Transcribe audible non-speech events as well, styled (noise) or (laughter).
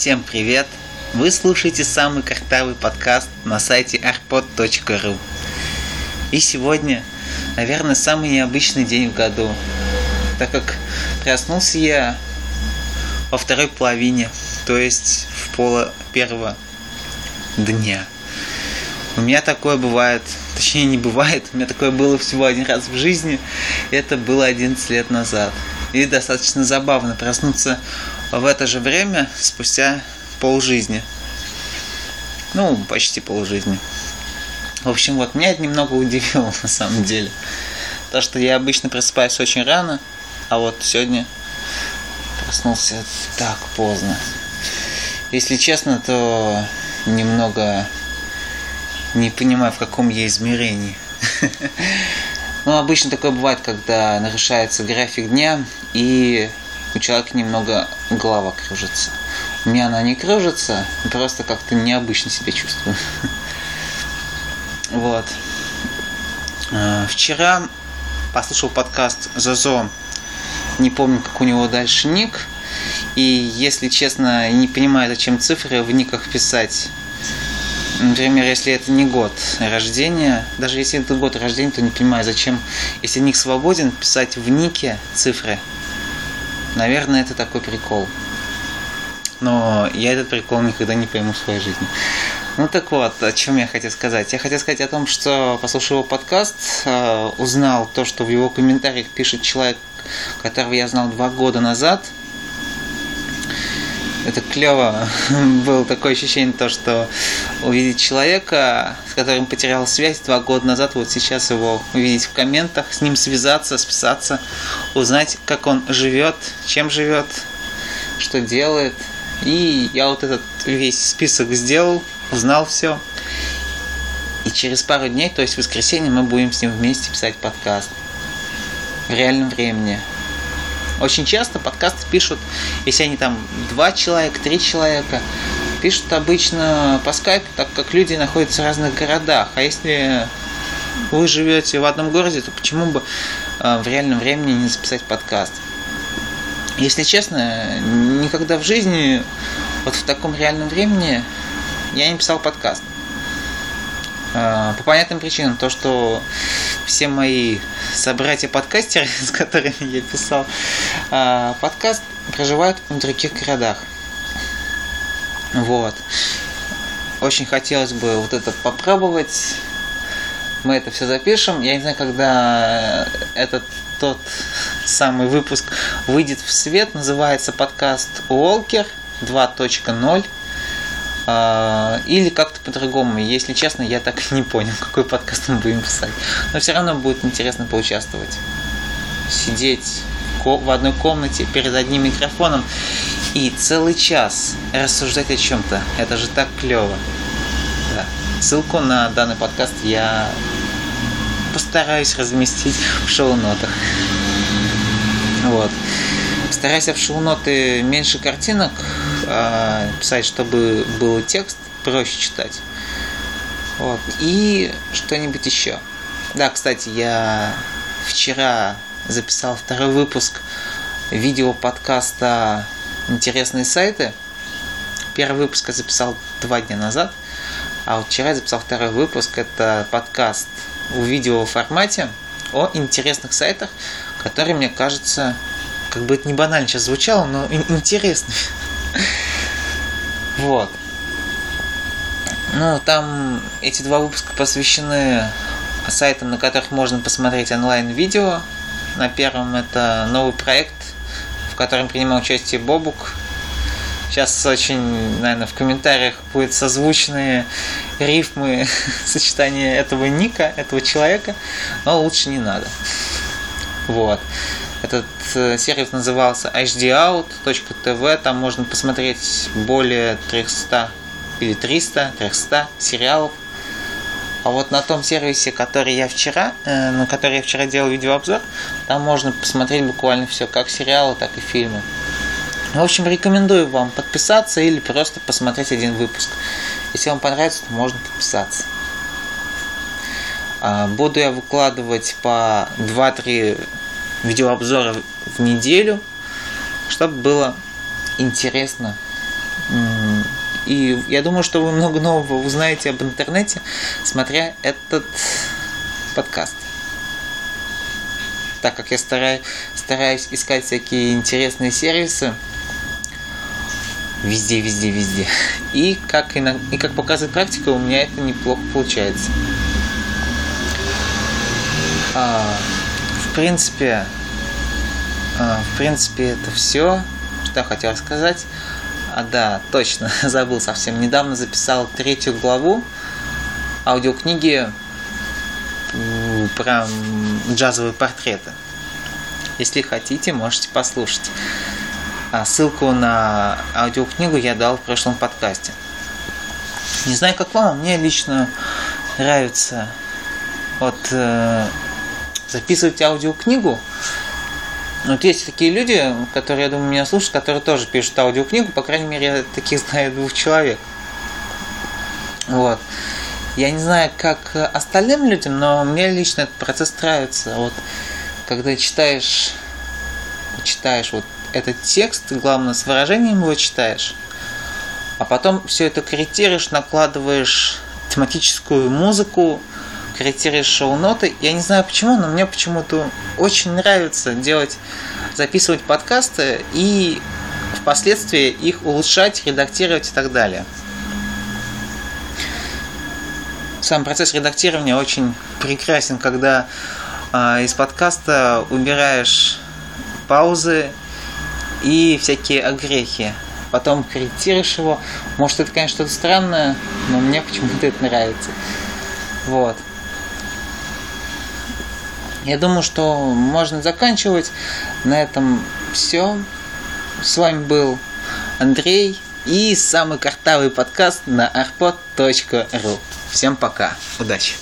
Всем привет! Вы слушаете самый картавый подкаст на сайте arpod.ru И сегодня, наверное, самый необычный день в году, так как проснулся я во второй половине, то есть в поло первого дня. У меня такое бывает, точнее не бывает, у меня такое было всего один раз в жизни, это было 11 лет назад. И достаточно забавно проснуться в это же время, спустя полжизни. Ну, почти полжизни. В общем, вот, меня это немного удивило (laughs) на самом деле. То, что я обычно просыпаюсь очень рано, а вот сегодня проснулся так поздно. Если честно, то немного не понимаю, в каком я измерении. (laughs) Ну, обычно такое бывает, когда нарушается график дня, и у человека немного голова кружится. У меня она не кружится, просто как-то необычно себя чувствую. (laughs) Вот. А, вчера послушал подкаст Зозо. Не помню, как у него дальше ник. И, если честно, не понимаю, зачем цифры в никах писать. Например, если это не год рождения, даже если это год рождения, то не понимаю, зачем, если ник свободен, писать в нике цифры – Наверное, это такой прикол. Но я этот прикол никогда не пойму в своей жизни. Ну так вот, о чем я хотел сказать. Я хотел сказать о том, что послушал его подкаст, э, узнал то, что в его комментариях пишет человек, которого я знал два года назад – это клево. (laughs) Было такое ощущение, то, что увидеть человека, с которым потерял связь два года назад, вот сейчас его увидеть в комментах, с ним связаться, списаться, узнать, как он живет, чем живет, что делает. И я вот этот весь список сделал, узнал все. И через пару дней, то есть в воскресенье, мы будем с ним вместе писать подкаст в реальном времени. Очень часто подкасты пишут, если они там два человека, три человека, пишут обычно по скайпу, так как люди находятся в разных городах. А если вы живете в одном городе, то почему бы э, в реальном времени не записать подкаст? Если честно, никогда в жизни вот в таком реальном времени я не писал подкаст. Э, по понятным причинам, то, что все мои собратья-подкастеры, (laughs) с которыми я писал э, подкаст, проживают в других городах. Вот. Очень хотелось бы вот это попробовать. Мы это все запишем. Я не знаю, когда этот тот самый выпуск выйдет в свет. Называется подкаст Уолкер 2.0. А, или как-то по-другому. Если честно, я так и не понял, (laughs) какой подкаст мы будем писать. Но все равно будет интересно поучаствовать. Сидеть в одной комнате перед одним микрофоном и целый час рассуждать о чем-то. Это же так клево. Да. Ссылку на данный подкаст я постараюсь разместить в шоу-нотах. Вот. Стараюсь в шоу-ноты меньше картинок писать, чтобы был текст проще читать. Вот. И что-нибудь еще. Да, кстати, я вчера записал второй выпуск видео подкаста «Интересные сайты». Первый выпуск я записал два дня назад, а вот вчера я записал второй выпуск. Это подкаст в видео формате о интересных сайтах, которые, мне кажется, как бы это не банально сейчас звучало, но интересно. Вот. Ну, там эти два выпуска посвящены сайтам, на которых можно посмотреть онлайн-видео. На первом это новый проект, в котором принимал участие Бобук. Сейчас очень, наверное, в комментариях будет созвучные рифмы (laughs) сочетания этого ника, этого человека, но лучше не надо. Вот. Этот э, сервис назывался hdout.tv, там можно посмотреть более 300 или 300, 300 сериалов. А вот на том сервисе, который я вчера, э, на который я вчера делал видеообзор, там можно посмотреть буквально все, как сериалы, так и фильмы. В общем, рекомендую вам подписаться или просто посмотреть один выпуск. Если вам понравится, то можно подписаться. А, буду я выкладывать по 2-3 видеообзоры в неделю, чтобы было интересно И я думаю, что вы много нового узнаете об интернете, смотря этот подкаст. Так как я стараюсь, стараюсь искать всякие интересные сервисы, везде, везде, везде. И как, иногда, и как показывает практика, у меня это неплохо получается. А, принципе, а, в принципе, это все, что я хотел сказать. А, да, точно, (laughs) забыл совсем. Недавно записал третью главу аудиокниги про джазовые портреты. Если хотите, можете послушать. А ссылку на аудиокнигу я дал в прошлом подкасте. Не знаю, как вам, а мне лично нравится вот э, записывать аудиокнигу. Вот есть такие люди, которые, я думаю, меня слушают, которые тоже пишут аудиокнигу, по крайней мере, я таких знаю двух человек. Вот. Я не знаю, как остальным людям, но мне лично этот процесс нравится. Вот, когда читаешь, читаешь вот этот текст, главное, с выражением его читаешь, а потом все это корректируешь, накладываешь тематическую музыку, корректируешь шоу-ноты. Я не знаю почему, но мне почему-то очень нравится делать, записывать подкасты и впоследствии их улучшать, редактировать и так далее. Сам процесс редактирования очень прекрасен, когда э, из подкаста убираешь паузы и всякие огрехи. Потом корректируешь его. Может, это, конечно, что-то странное, но мне почему-то это нравится. Вот. Я думаю, что можно заканчивать. На этом все. С вами был Андрей и самый картавый подкаст на arpod.ru. Всем пока. Удачи.